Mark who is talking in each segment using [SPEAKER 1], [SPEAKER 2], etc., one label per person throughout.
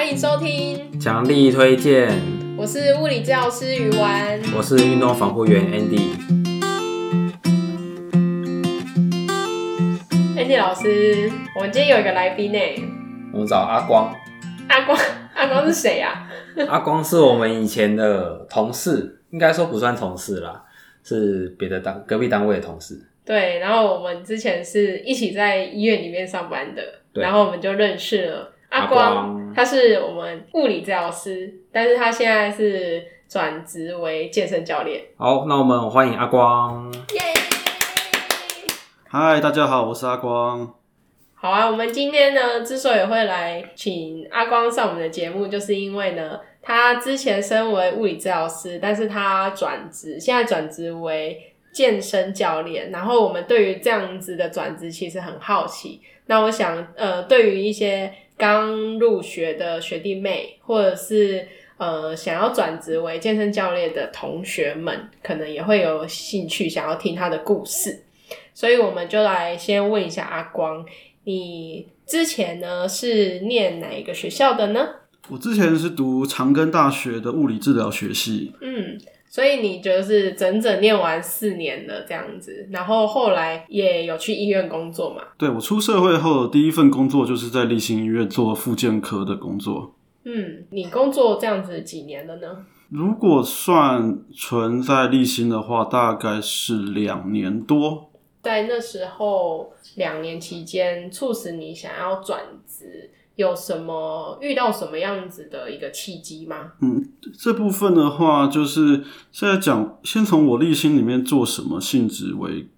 [SPEAKER 1] 欢迎收听
[SPEAKER 2] 强力推荐，
[SPEAKER 1] 我是物理治疗师鱼丸，
[SPEAKER 2] 我是运动防护员 Andy。
[SPEAKER 1] Andy 老师，我们今天有一个来宾呢，
[SPEAKER 2] 我们找阿光。
[SPEAKER 1] 阿光，阿光是谁呀？
[SPEAKER 2] 阿光是我们以前的同事，应该说不算同事啦，是别的单隔壁单位的同事。
[SPEAKER 1] 对，然后我们之前是一起在医院里面上班的，对然后我们就认识了。阿光，他是我们物理治疗师，但是他现在是转职为健身教练。
[SPEAKER 2] 好，那我们欢迎阿光。耶！
[SPEAKER 3] 嗨，大家好，我是阿光。
[SPEAKER 1] 好啊，我们今天呢，之所以会来请阿光上我们的节目，就是因为呢，他之前身为物理治疗师，但是他转职，现在转职为健身教练。然后我们对于这样子的转职其实很好奇。那我想，呃，对于一些刚入学的学弟妹，或者是呃想要转职为健身教练的同学们，可能也会有兴趣想要听他的故事，所以我们就来先问一下阿光，你之前呢是念哪一个学校的呢？
[SPEAKER 3] 我之前是读长庚大学的物理治疗学系。
[SPEAKER 1] 嗯。所以你就是整整念完四年了这样子，然后后来也有去医院工作嘛？
[SPEAKER 3] 对，我出社会后第一份工作就是在立新医院做复健科的工作。
[SPEAKER 1] 嗯，你工作这样子几年了呢？
[SPEAKER 3] 如果算存在立新的话，大概是两年多。
[SPEAKER 1] 在那时候两年期间，促使你想要转职。有什么遇到什么样子的一个契机吗？
[SPEAKER 3] 嗯，这部分的话，就是现在讲，先从我立心里面做什么性质为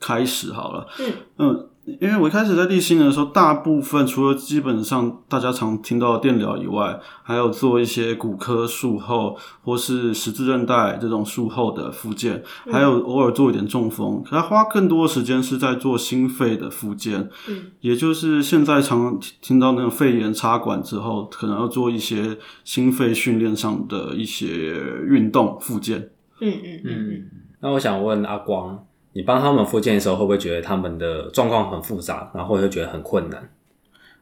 [SPEAKER 3] 开始好了。嗯嗯。因为我一开始在立新的时候，大部分除了基本上大家常听到的电疗以外，还有做一些骨科术后或是十字韧带这种术后的复健，还有偶尔做一点中风。可他花更多的时间是在做心肺的复健，嗯，也就是现在常听到那种肺炎插管之后，可能要做一些心肺训练上的一些运动复健。
[SPEAKER 1] 嗯嗯嗯。
[SPEAKER 2] 那我想问阿光。你帮他们复健的时候，会不会觉得他们的状况很复杂，然后又觉得很困难？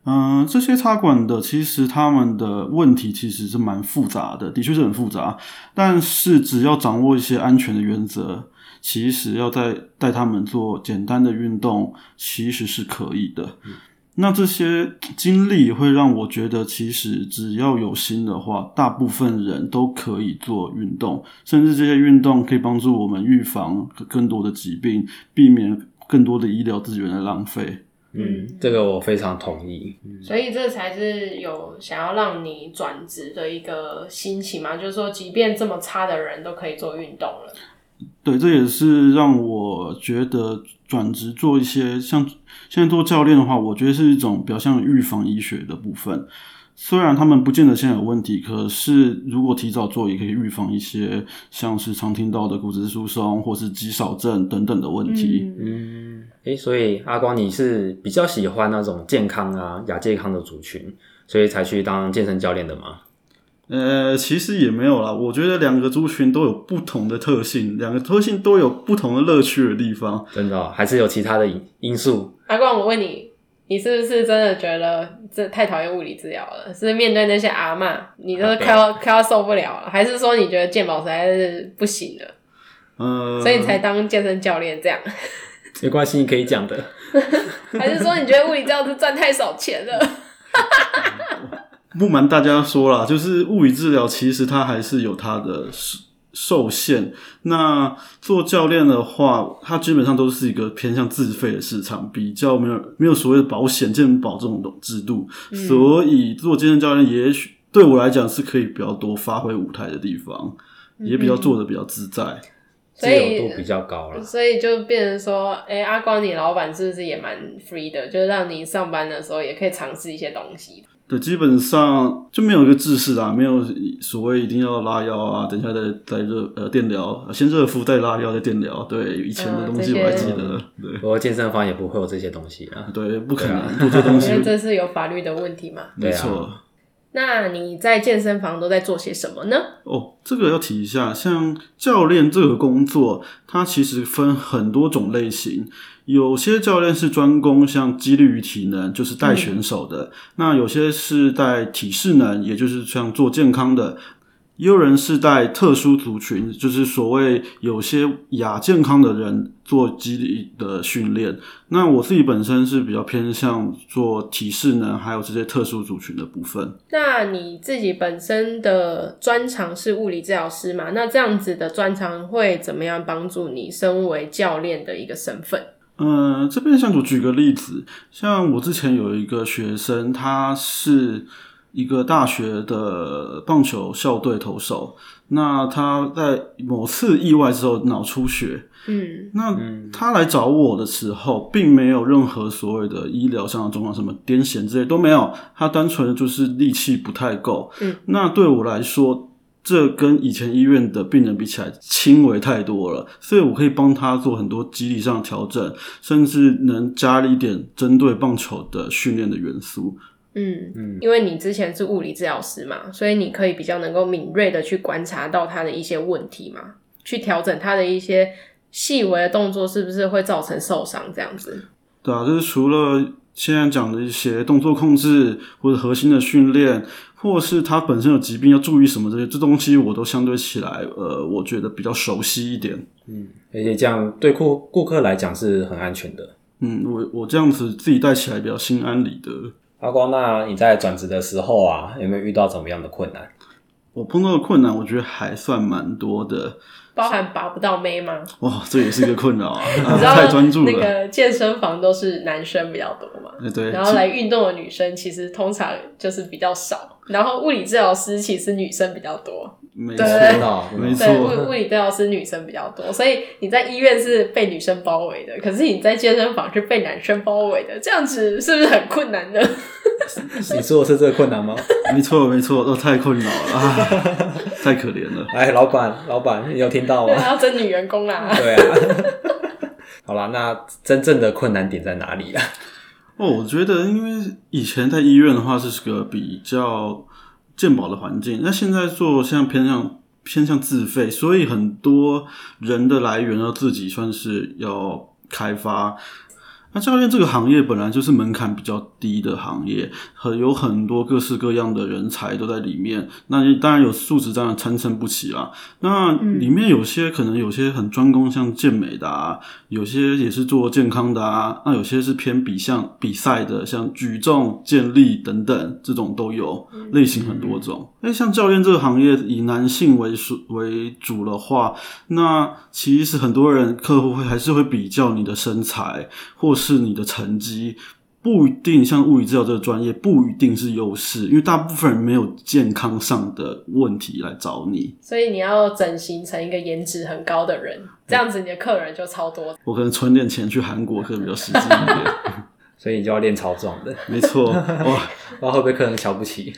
[SPEAKER 3] 嗯，这些插管的其实他们的问题其实是蛮复杂的，的确是很复杂。但是只要掌握一些安全的原则，其实要带带他们做简单的运动，其实是可以的。嗯那这些经历会让我觉得，其实只要有心的话，大部分人都可以做运动，甚至这些运动可以帮助我们预防更多的疾病，避免更多的医疗资源的浪费。
[SPEAKER 2] 嗯，这个我非常同意。
[SPEAKER 1] 所以这才是有想要让你转职的一个心情嘛，就是说，即便这么差的人都可以做运动了。
[SPEAKER 3] 对，这也是让我觉得转职做一些像现在做教练的话，我觉得是一种比较像预防医学的部分。虽然他们不见得现在有问题，可是如果提早做，也可以预防一些像是常听到的骨质疏松或是肌少症等等的问题。
[SPEAKER 2] 嗯，诶，所以阿光，你是比较喜欢那种健康啊、亚健康的族群，所以才去当健身教练的吗？
[SPEAKER 3] 呃，其实也没有啦。我觉得两个族群都有不同的特性，两个特性都有不同的乐趣的地方。
[SPEAKER 2] 真的哦，还是有其他的因素。
[SPEAKER 1] 阿光，我问你，你是不是真的觉得这太讨厌物理治疗了？是面对那些阿嬷，你都快要快要受不了了？还是说你觉得健保实在是不行了？呃，所以你才当健身教练这样？
[SPEAKER 2] 没关系，你可以讲的。
[SPEAKER 1] 还是说你觉得物理治疗师赚太少钱了？
[SPEAKER 3] 不瞒大家说啦，就是物理治疗其实它还是有它的受限。那做教练的话，它基本上都是一个偏向自费的市场，比较没有没有所谓的保险、健保这种制度。嗯、所以做健身教练，也许对我来讲是可以比较多发挥舞台的地方，也比较做的比较自在，嗯、
[SPEAKER 2] 自由度比较高了。
[SPEAKER 1] 所以就变成说，哎、欸，阿光，你老板是不是也蛮 free 的？就是让你上班的时候也可以尝试一些东西。
[SPEAKER 3] 对，基本上就没有一个制式啦，没有所谓一定要拉腰啊，等一下再再热呃电疗，先热敷再拉腰再电疗。对，以前的东西我还记得。嗯、对，
[SPEAKER 2] 不过健身房也不会有这些东西啊。
[SPEAKER 3] 对，不可能做这东西，
[SPEAKER 1] 因为这是有法律的问题嘛。
[SPEAKER 3] 没错。
[SPEAKER 1] 那你在健身房都在做些什么呢？
[SPEAKER 3] 哦，这个要提一下，像教练这个工作，它其实分很多种类型。有些教练是专攻像肌力与体能，就是带选手的；嗯、那有些是带体适能，也就是像做健康的。也有人是带特殊族群，就是所谓有些亚健康的人做肌力的训练。那我自己本身是比较偏向做体适能，还有这些特殊族群的部分。
[SPEAKER 1] 那你自己本身的专长是物理治疗师嘛？那这样子的专长会怎么样帮助你身为教练的一个身份？
[SPEAKER 3] 嗯、呃，这边像我举个例子，像我之前有一个学生，他是。一个大学的棒球校队投手，那他在某次意外之后脑出血，嗯，那他来找我的时候，并没有任何所谓的医疗上的状况，什么癫痫之类都没有，他单纯的就是力气不太够，嗯，那对我来说，这跟以前医院的病人比起来轻微太多了，所以我可以帮他做很多肌理上的调整，甚至能加一点针对棒球的训练的元素。
[SPEAKER 1] 嗯嗯，因为你之前是物理治疗师嘛，所以你可以比较能够敏锐的去观察到他的一些问题嘛，去调整他的一些细微的动作是不是会造成受伤这样子。
[SPEAKER 3] 对啊，就是除了现在讲的一些动作控制或者核心的训练，或是他本身有疾病要注意什么这些，这东西我都相对起来，呃，我觉得比较熟悉一点。
[SPEAKER 2] 嗯，而且这样对顾顾客来讲是很安全的。
[SPEAKER 3] 嗯，我我这样子自己带起来比较心安理得。
[SPEAKER 2] 阿光，那你在转职的时候啊，有没有遇到怎么样的困难？
[SPEAKER 3] 我碰到的困难，我觉得还算蛮多的，
[SPEAKER 1] 包含拔不到妹吗？
[SPEAKER 3] 哇，这也是一个困扰啊！
[SPEAKER 1] 你知道太专注了。那个健身房都是男生比较多嘛？
[SPEAKER 3] 对。
[SPEAKER 1] 然后来运动的女生其实通常就是比较少，然后物理治疗师其实女生比较多。
[SPEAKER 3] 没错，没错。
[SPEAKER 1] 物物理治疗师女生比较多，所以你在医院是被女生包围的，可是你在健身房是被男生包围的，这样子是不是很困难呢？
[SPEAKER 2] 你说的是这个困难吗？
[SPEAKER 3] 没错，没错，都太困扰了，啊，太可怜了。
[SPEAKER 2] 哎，老板，老板，你有听到吗？
[SPEAKER 1] 要争女员工啦。
[SPEAKER 2] 对啊。好啦，那真正的困难点在哪里啊？
[SPEAKER 3] 哦，我觉得，因为以前在医院的话，是个比较。鉴宝的环境，那现在做像偏向偏向自费，所以很多人的来源要自己算是要开发。那教练这个行业本来就是门槛比较低的行业，很有很多各式各样的人才都在里面。那当然有素质，当然参差不齐啦。那里面有些可能有些很专攻像健美的啊，有些也是做健康的啊。那有些是偏比像比赛的，像举重、健力等等，这种都有，类型很多种。诶，像教练这个行业以男性为主为主的话，那其实很多人客户会还是会比较你的身材或。是你的成绩不一定像物理治疗这个专业不一定是优势，因为大部分人没有健康上的问题来找你，
[SPEAKER 1] 所以你要整形成一个颜值很高的人，这样子你的客人就超多。
[SPEAKER 3] 我可能存点钱去韩国可能比较实际一点，
[SPEAKER 2] 所以你就要练超壮的，
[SPEAKER 3] 没错。哇，
[SPEAKER 2] 然后会被客人瞧不起。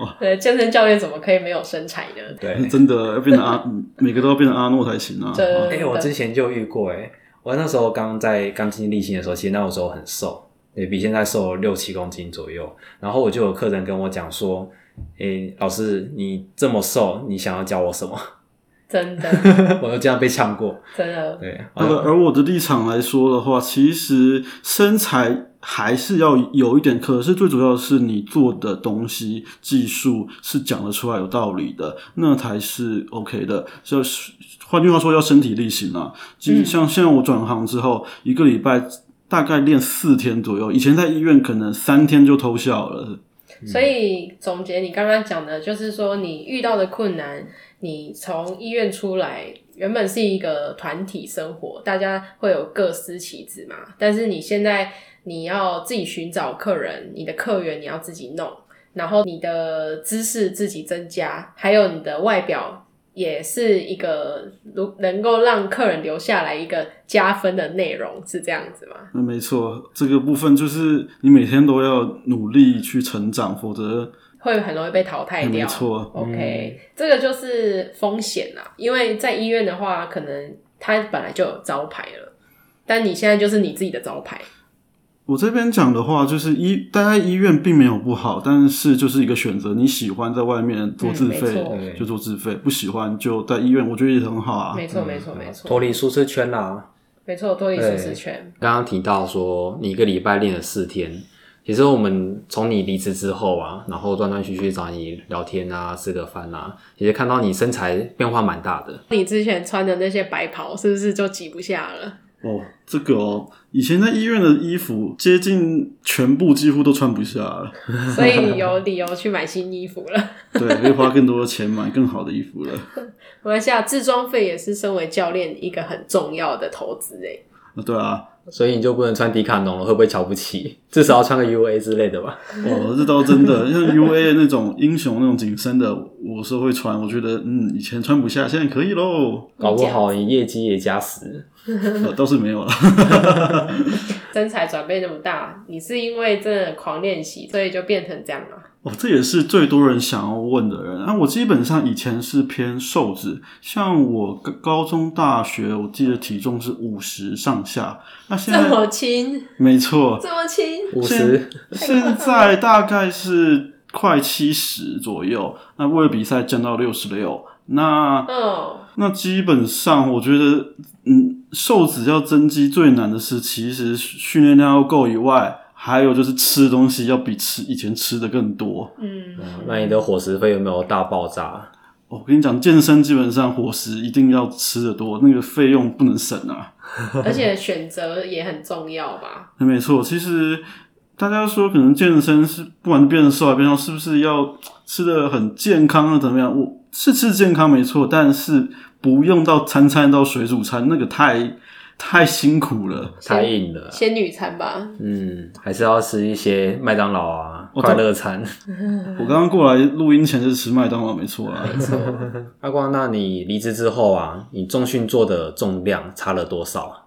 [SPEAKER 3] 哇，
[SPEAKER 1] 对，健身教练怎么可以没有身材呢？
[SPEAKER 2] 对，
[SPEAKER 3] 真的要变成阿，每个都要变成阿诺才行啊。
[SPEAKER 1] 哎、
[SPEAKER 2] 欸，我之前就遇过哎、欸。我那时候刚在刚进立新的时候，其实那个时候很瘦，也比现在瘦了六七公斤左右。然后我就有客人跟我讲说：“诶、欸，老师，你这么瘦，你想要教我什么？”
[SPEAKER 1] 真的，
[SPEAKER 2] 我就这样被呛过。
[SPEAKER 1] 真的，
[SPEAKER 2] 对。
[SPEAKER 3] 而而我的立场来说的话，其实身材还是要有一点，可是最主要的是你做的东西、技术是讲得出来有道理的，那才是 OK 的。就是。换句话说，要身体力行啊！像现在我转行之后，一个礼拜大概练四天左右，以前在医院可能三天就偷笑了。
[SPEAKER 1] 所以总结你刚刚讲的，就是说你遇到的困难，你从医院出来，原本是一个团体生活，大家会有各司其职嘛。但是你现在你要自己寻找客人，你的客源你要自己弄，然后你的知识自己增加，还有你的外表。也是一个如能够让客人留下来一个加分的内容，是这样子吗？
[SPEAKER 3] 那没错，这个部分就是你每天都要努力去成长，否则
[SPEAKER 1] 会很容易被淘汰掉。
[SPEAKER 3] 没错
[SPEAKER 1] ，OK，嗯，这个就是风险啦。因为在医院的话，可能它本来就有招牌了，但你现在就是你自己的招牌。
[SPEAKER 3] 我这边讲的话，就是医待在医院并没有不好，但是就是一个选择。你喜欢在外面做自费，
[SPEAKER 1] 嗯、
[SPEAKER 3] 就做自费；不喜欢就在医院，我觉得也很好啊。
[SPEAKER 1] 没错，没错，没错。
[SPEAKER 2] 脱离舒适圈啦。
[SPEAKER 1] 没错，脱离舒适圈。
[SPEAKER 2] 刚刚提到说，你一个礼拜练了四天，其实我们从你离职之后啊，然后断断续续找你聊天啊，吃个饭啊，其实看到你身材变化蛮大的。
[SPEAKER 1] 你之前穿的那些白袍，是不是就挤不下了？
[SPEAKER 3] 哦，这个哦，以前在医院的衣服接近全部几乎都穿不下了，
[SPEAKER 1] 所以你有理由去买新衣服了。
[SPEAKER 3] 对，可以花更多的钱买更好的衣服了。
[SPEAKER 1] 我在想，置装费也是身为教练一个很重要的投资诶。
[SPEAKER 3] 啊，对啊。
[SPEAKER 2] 所以你就不能穿迪卡侬了，会不会瞧不起？至少要穿个 UA 之类的吧。
[SPEAKER 3] 哦，这倒真的，像 UA 那种英雄那种紧身的，我是会穿。我觉得，嗯，以前穿不下，现在可以喽。
[SPEAKER 2] 搞不好你业绩也加十。
[SPEAKER 3] 倒是没有了。
[SPEAKER 1] 身材转变那么大，你是因为真的狂练习，所以就变成这样吗？
[SPEAKER 3] 哦，这也是最多人想要问的人。啊，我基本上以前是偏瘦子，像我高中、大学，我记得体重是五十上下。那现在
[SPEAKER 1] 这么轻？
[SPEAKER 3] 没错，
[SPEAKER 1] 这么轻，
[SPEAKER 2] 五十。
[SPEAKER 3] 现在大概是快七十左右。那为了比赛降到六十六。那
[SPEAKER 1] 嗯，
[SPEAKER 3] 那基本上我觉得，嗯，瘦子要增肌最难的是，其实训练量要够以外。还有就是吃东西要比吃以前吃的更多。
[SPEAKER 1] 嗯，
[SPEAKER 2] 那你的伙食费有没有大爆炸？
[SPEAKER 3] 我跟你讲，健身基本上伙食一定要吃的多，那个费用不能省啊。
[SPEAKER 1] 而且选择也很重要吧？
[SPEAKER 3] 没错，其实大家说可能健身是不管是变瘦还变瘦，是不是要吃的很健康啊？怎么样？我是吃健康没错，但是不用到餐餐到水煮餐，那个太。太辛苦了，
[SPEAKER 2] 太硬了。
[SPEAKER 1] 仙女餐吧，
[SPEAKER 2] 嗯，还是要吃一些麦当劳啊，快乐餐。
[SPEAKER 3] 我刚刚过来录音前是吃麦当劳，没错啊。
[SPEAKER 2] 阿光，那你离职之后啊，你重训做的重量差了多少？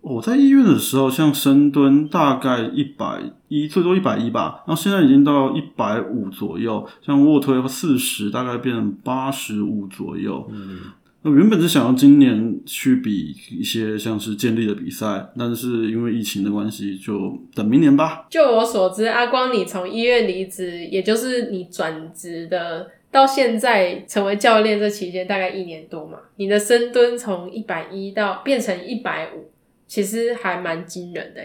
[SPEAKER 3] 我在医院的时候，像深蹲大概一百一，最多一百一吧，然后现在已经到一百五左右。像卧推四十，大概变成八十五左右。嗯。我原本是想要今年去比一些像是健力的比赛，但是因为疫情的关系，就等明年吧。
[SPEAKER 1] 就我所知，阿光，你从医院离职，也就是你转职的，到现在成为教练这期间大概一年多嘛。你的深蹲从一百一到变成一百五，其实还蛮惊人的。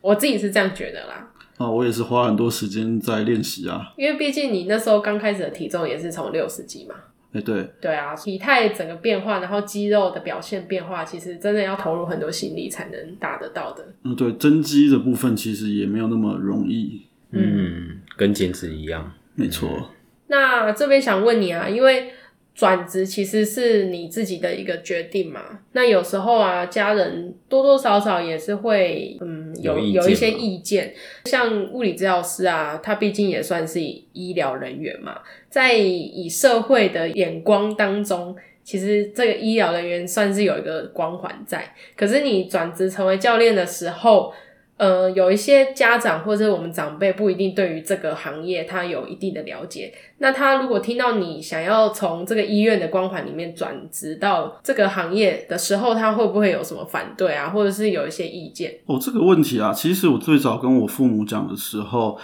[SPEAKER 1] 我自己是这样觉得啦。
[SPEAKER 3] 啊，我也是花很多时间在练习啊。
[SPEAKER 1] 因为毕竟你那时候刚开始的体重也是从六十几嘛。
[SPEAKER 3] 哎，欸、对
[SPEAKER 1] 对啊，体态整个变化，然后肌肉的表现变化，其实真的要投入很多心力才能达得到的。
[SPEAKER 3] 嗯，对，增肌的部分其实也没有那么容易。
[SPEAKER 2] 嗯，跟减脂一样，
[SPEAKER 3] 没错。
[SPEAKER 1] 那这边想问你啊，因为。转职其实是你自己的一个决定嘛？那有时候啊，家人多多少少也是会，嗯，有有，有一些意见。像物理治疗师啊，他毕竟也算是医疗人员嘛，在以社会的眼光当中，其实这个医疗人员算是有一个光环在。可是你转职成为教练的时候，呃，有一些家长或者我们长辈不一定对于这个行业他有一定的了解。那他如果听到你想要从这个医院的光环里面转职到这个行业的时候，他会不会有什么反对啊，或者是有一些意见？
[SPEAKER 3] 哦，这个问题啊，其实我最早跟我父母讲的时候。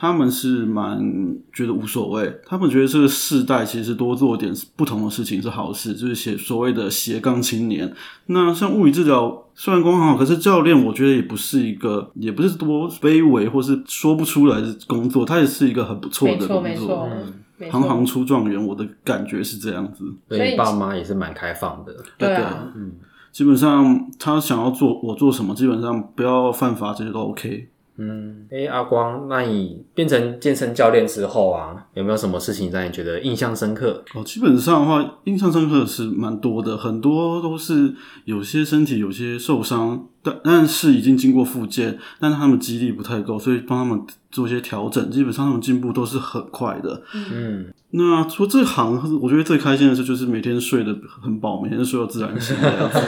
[SPEAKER 3] 他们是蛮觉得无所谓，他们觉得这个世代其实多做点不同的事情是好事，就是写所谓的斜杠青年。那像物理治疗虽然光很好，可是教练我觉得也不是一个，也不是多卑微或是说不出来的工作，它也是一个很不错的工作。
[SPEAKER 1] 没错，
[SPEAKER 3] 行行出状元，我的感觉是这样子。
[SPEAKER 2] 所以爸妈也是蛮开放的，
[SPEAKER 1] 对啊，
[SPEAKER 3] 嗯，基本上他想要做我做什么，基本上不要犯法，这些都 OK。
[SPEAKER 2] 嗯，哎、欸，阿光，那你变成健身教练之后啊，有没有什么事情让你觉得印象深刻？
[SPEAKER 3] 哦，基本上的话，印象深刻的是蛮多的，很多都是有些身体有些受伤，但但是已经经过复健，但是他们肌力不太够，所以帮他们做一些调整，基本上他们进步都是很快的。嗯，那说这行，我觉得最开心的事就是每天睡得很饱，每天睡到自然醒。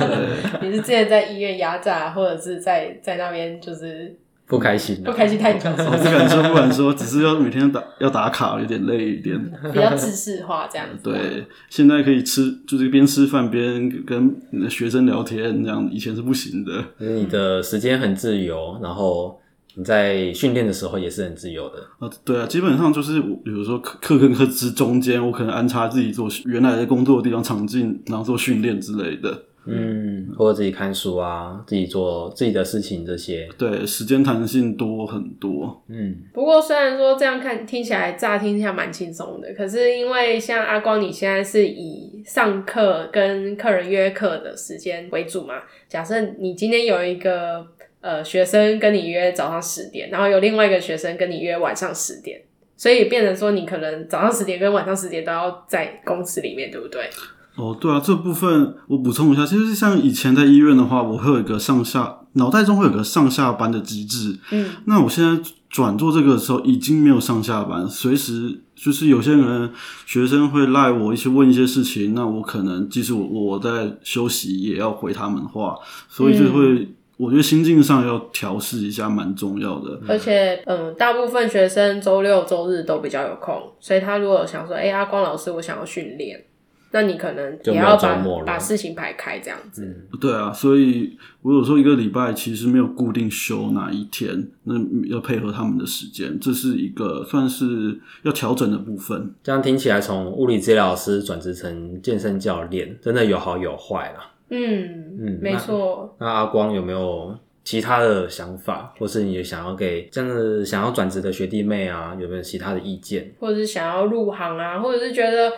[SPEAKER 1] 你是之前在医院压榨，或者是在在那边就是？
[SPEAKER 2] 不开心，
[SPEAKER 1] 不开心太久。
[SPEAKER 3] 我不敢说，不敢说，只是要每天打 要打卡，有点累一点。
[SPEAKER 1] 比较制式化这样子。
[SPEAKER 3] 对，现在可以吃，就是边吃饭边跟学生聊天，这样以前是不行的。
[SPEAKER 2] 你的时间很自由，然后你在训练的时候也是很自由的。
[SPEAKER 3] 啊，对啊，基本上就是比如说课课跟课之中间，我可能安插自己做原来的工作的地方场景，然后做训练之类的。
[SPEAKER 2] 嗯，或者自己看书啊，自己做自己的事情这些。
[SPEAKER 3] 对，时间弹性多很多。
[SPEAKER 2] 嗯，
[SPEAKER 1] 不过虽然说这样看听起来乍听起来蛮轻松的，可是因为像阿光你现在是以上课跟客人约课的时间为主嘛，假设你今天有一个呃学生跟你约早上十点，然后有另外一个学生跟你约晚上十点，所以变成说你可能早上十点跟晚上十点都要在公司里面，对不对？
[SPEAKER 3] 哦，对啊，这部分我补充一下，其实像以前在医院的话，我会有一个上下脑袋中会有个上下班的机制。嗯，那我现在转做这个的时候，已经没有上下班，随时就是有些人学生会赖我一些问一些事情，那我可能即使我我在休息，也要回他们话，所以就会、嗯、我觉得心境上要调试一下，蛮重要的。
[SPEAKER 1] 而且，嗯，大部分学生周六周日都比较有空，所以他如果想说，哎，阿光老师，我想要训练。那你可能也要把把事情排开这样子。
[SPEAKER 3] 嗯，对啊，所以我有时候一个礼拜其实没有固定休哪一天，那要配合他们的时间，这是一个算是要调整的部分。
[SPEAKER 2] 这样听起来，从物理治疗师转职成健身教练，真的有好有坏啦。
[SPEAKER 1] 嗯嗯，没错。
[SPEAKER 2] 那阿光有没有其他的想法，或是你想要给这样子想要转职的学弟妹啊，有没有其他的意见，
[SPEAKER 1] 或者是想要入行啊，或者是觉得。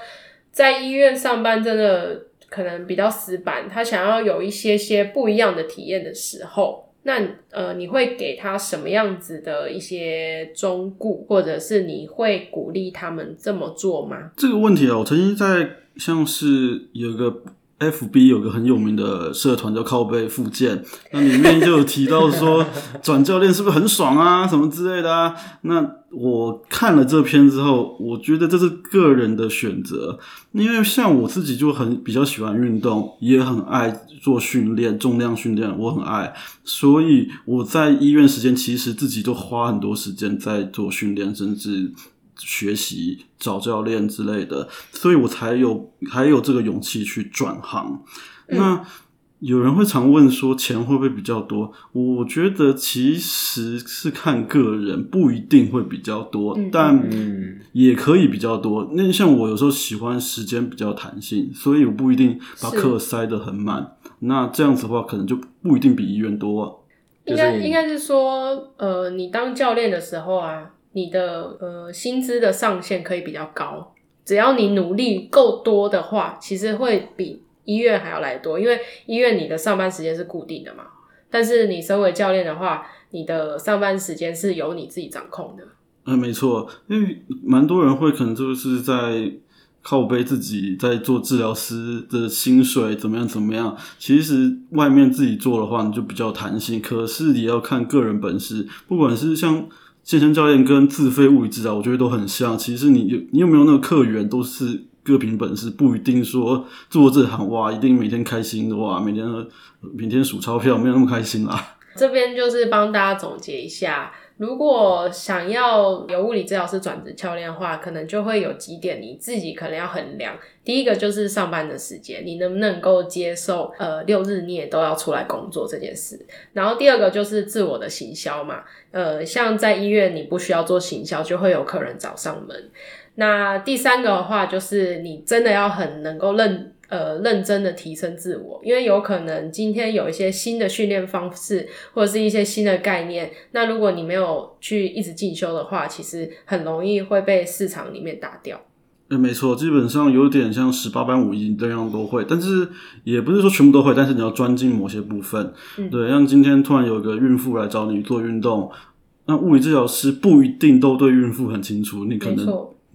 [SPEAKER 1] 在医院上班真的可能比较死板，他想要有一些些不一样的体验的时候，那呃，你会给他什么样子的一些忠固，或者是你会鼓励他们这么做吗？
[SPEAKER 3] 这个问题啊，我曾经在像是有一个。FB 有个很有名的社团叫靠背附件，那里面就有提到说 转教练是不是很爽啊，什么之类的啊。那我看了这篇之后，我觉得这是个人的选择，因为像我自己就很比较喜欢运动，也很爱做训练，重量训练我很爱，所以我在医院时间其实自己都花很多时间在做训练，甚至。学习找教练之类的，所以我才有还有这个勇气去转行。嗯。那有人会常问说，钱会不会比较多？我觉得其实是看个人，不一定会比较多，嗯、但也可以比较多。那像我有时候喜欢时间比较弹性，所以我不一定把课塞得很满。那这样子的话，可能就不一定比医院多。
[SPEAKER 1] 应该应该是说，呃，你当教练的时候啊。你的呃薪资的上限可以比较高，只要你努力够多的话，其实会比医院还要来多。因为医院你的上班时间是固定的嘛，但是你身为教练的话，你的上班时间是由你自己掌控的。
[SPEAKER 3] 嗯，没错，因为蛮多人会可能就是在靠背自己在做治疗师的薪水怎么样怎么样。其实外面自己做的话，你就比较弹性，可是也要看个人本事，不管是像。健身教练跟自费物理治疗，我觉得都很像。其实你有你有没有那个客源，都是各凭本事，不一定说做这行哇，一定每天开心的哇，每天每天数钞票没有那么开心啦。
[SPEAKER 1] 这边就是帮大家总结一下。如果想要有物理治疗师转职教练的话，可能就会有几点你自己可能要衡量。第一个就是上班的时间，你能不能够接受呃六日你也都要出来工作这件事。然后第二个就是自我的行销嘛，呃，像在医院你不需要做行销，就会有客人找上门。那第三个的话就是你真的要很能够认。呃，认真的提升自我，因为有可能今天有一些新的训练方式，或者是一些新的概念。那如果你没有去一直进修的话，其实很容易会被市场里面打掉。
[SPEAKER 3] 欸，没错，基本上有点像十八般武艺这样都会，但是也不是说全部都会，但是你要专精某些部分。嗯，对，像今天突然有个孕妇来找你做运动，那物理治疗师不一定都对孕妇很清楚，你可能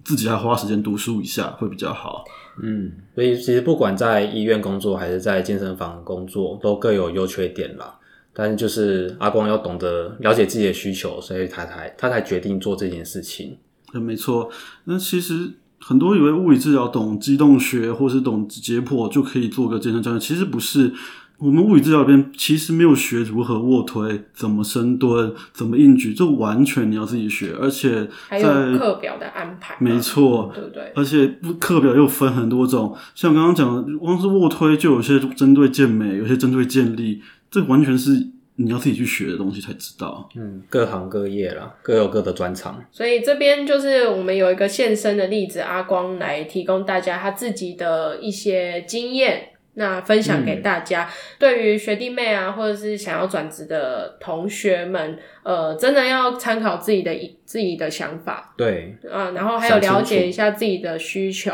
[SPEAKER 3] 自己还花时间读书一下会比较好。
[SPEAKER 2] 嗯，所以其实不管在医院工作还是在健身房工作，都各有优缺点啦。但是就是阿光要懂得了解自己的需求，所以他才他才决定做这件事情。
[SPEAKER 3] 嗯，没错。那其实很多以为物理治疗懂机动学或是懂解剖就可以做个健身教练，其实不是。我们物理治疗边其实没有学如何卧推、怎么深蹲、怎么硬举，这完全你要自己学，而且在
[SPEAKER 1] 还有课表的安排，
[SPEAKER 3] 没错，
[SPEAKER 1] 对不对？
[SPEAKER 3] 而且课表又分很多种，像刚刚讲的，光是卧推就有些针对健美，有些针对健力，这完全是你要自己去学的东西才知道。
[SPEAKER 2] 嗯，各行各业啦，各有各的专长。
[SPEAKER 1] 所以这边就是我们有一个现身的例子，阿光来提供大家他自己的一些经验，那分享给大家。嗯、对于学弟妹啊，或者是想要转职的同学们，呃，真的要参考自己的自己的想法。
[SPEAKER 2] 对，
[SPEAKER 1] 啊，然后还有了解一下自己的需求。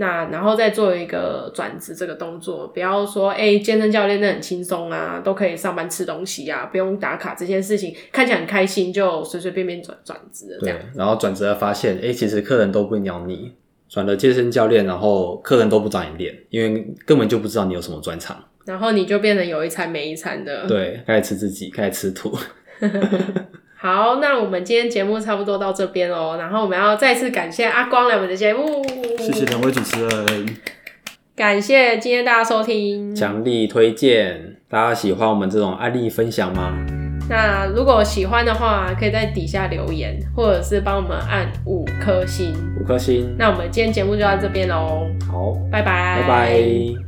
[SPEAKER 1] 那然后再做一个转职这个动作，不要说哎、欸，健身教练那很轻松啊，都可以上班吃东西啊，不用打卡这件事情，看起来很开心，就随随便便转转职了这样。
[SPEAKER 2] 对，然后转职了发现，哎、欸，其实客人都不鸟你，转了健身教练，然后客人都不找你练，因为根本就不知道你有什么专长，
[SPEAKER 1] 然后你就变成有一餐没一餐的。
[SPEAKER 2] 对，开始吃自己，开始吃土。
[SPEAKER 1] 好，那我们今天节目差不多到这边哦。然后我们要再次感谢阿光来我们的节目，
[SPEAKER 3] 谢谢两位主持人，
[SPEAKER 1] 感谢今天大家收听，
[SPEAKER 2] 强力推荐。大家喜欢我们这种案例分享吗？
[SPEAKER 1] 那如果喜欢的话，可以在底下留言，或者是帮我们按五颗星，
[SPEAKER 2] 五颗星。
[SPEAKER 1] 那我们今天节目就到这边喽，
[SPEAKER 2] 好，
[SPEAKER 1] 拜拜，
[SPEAKER 2] 拜拜。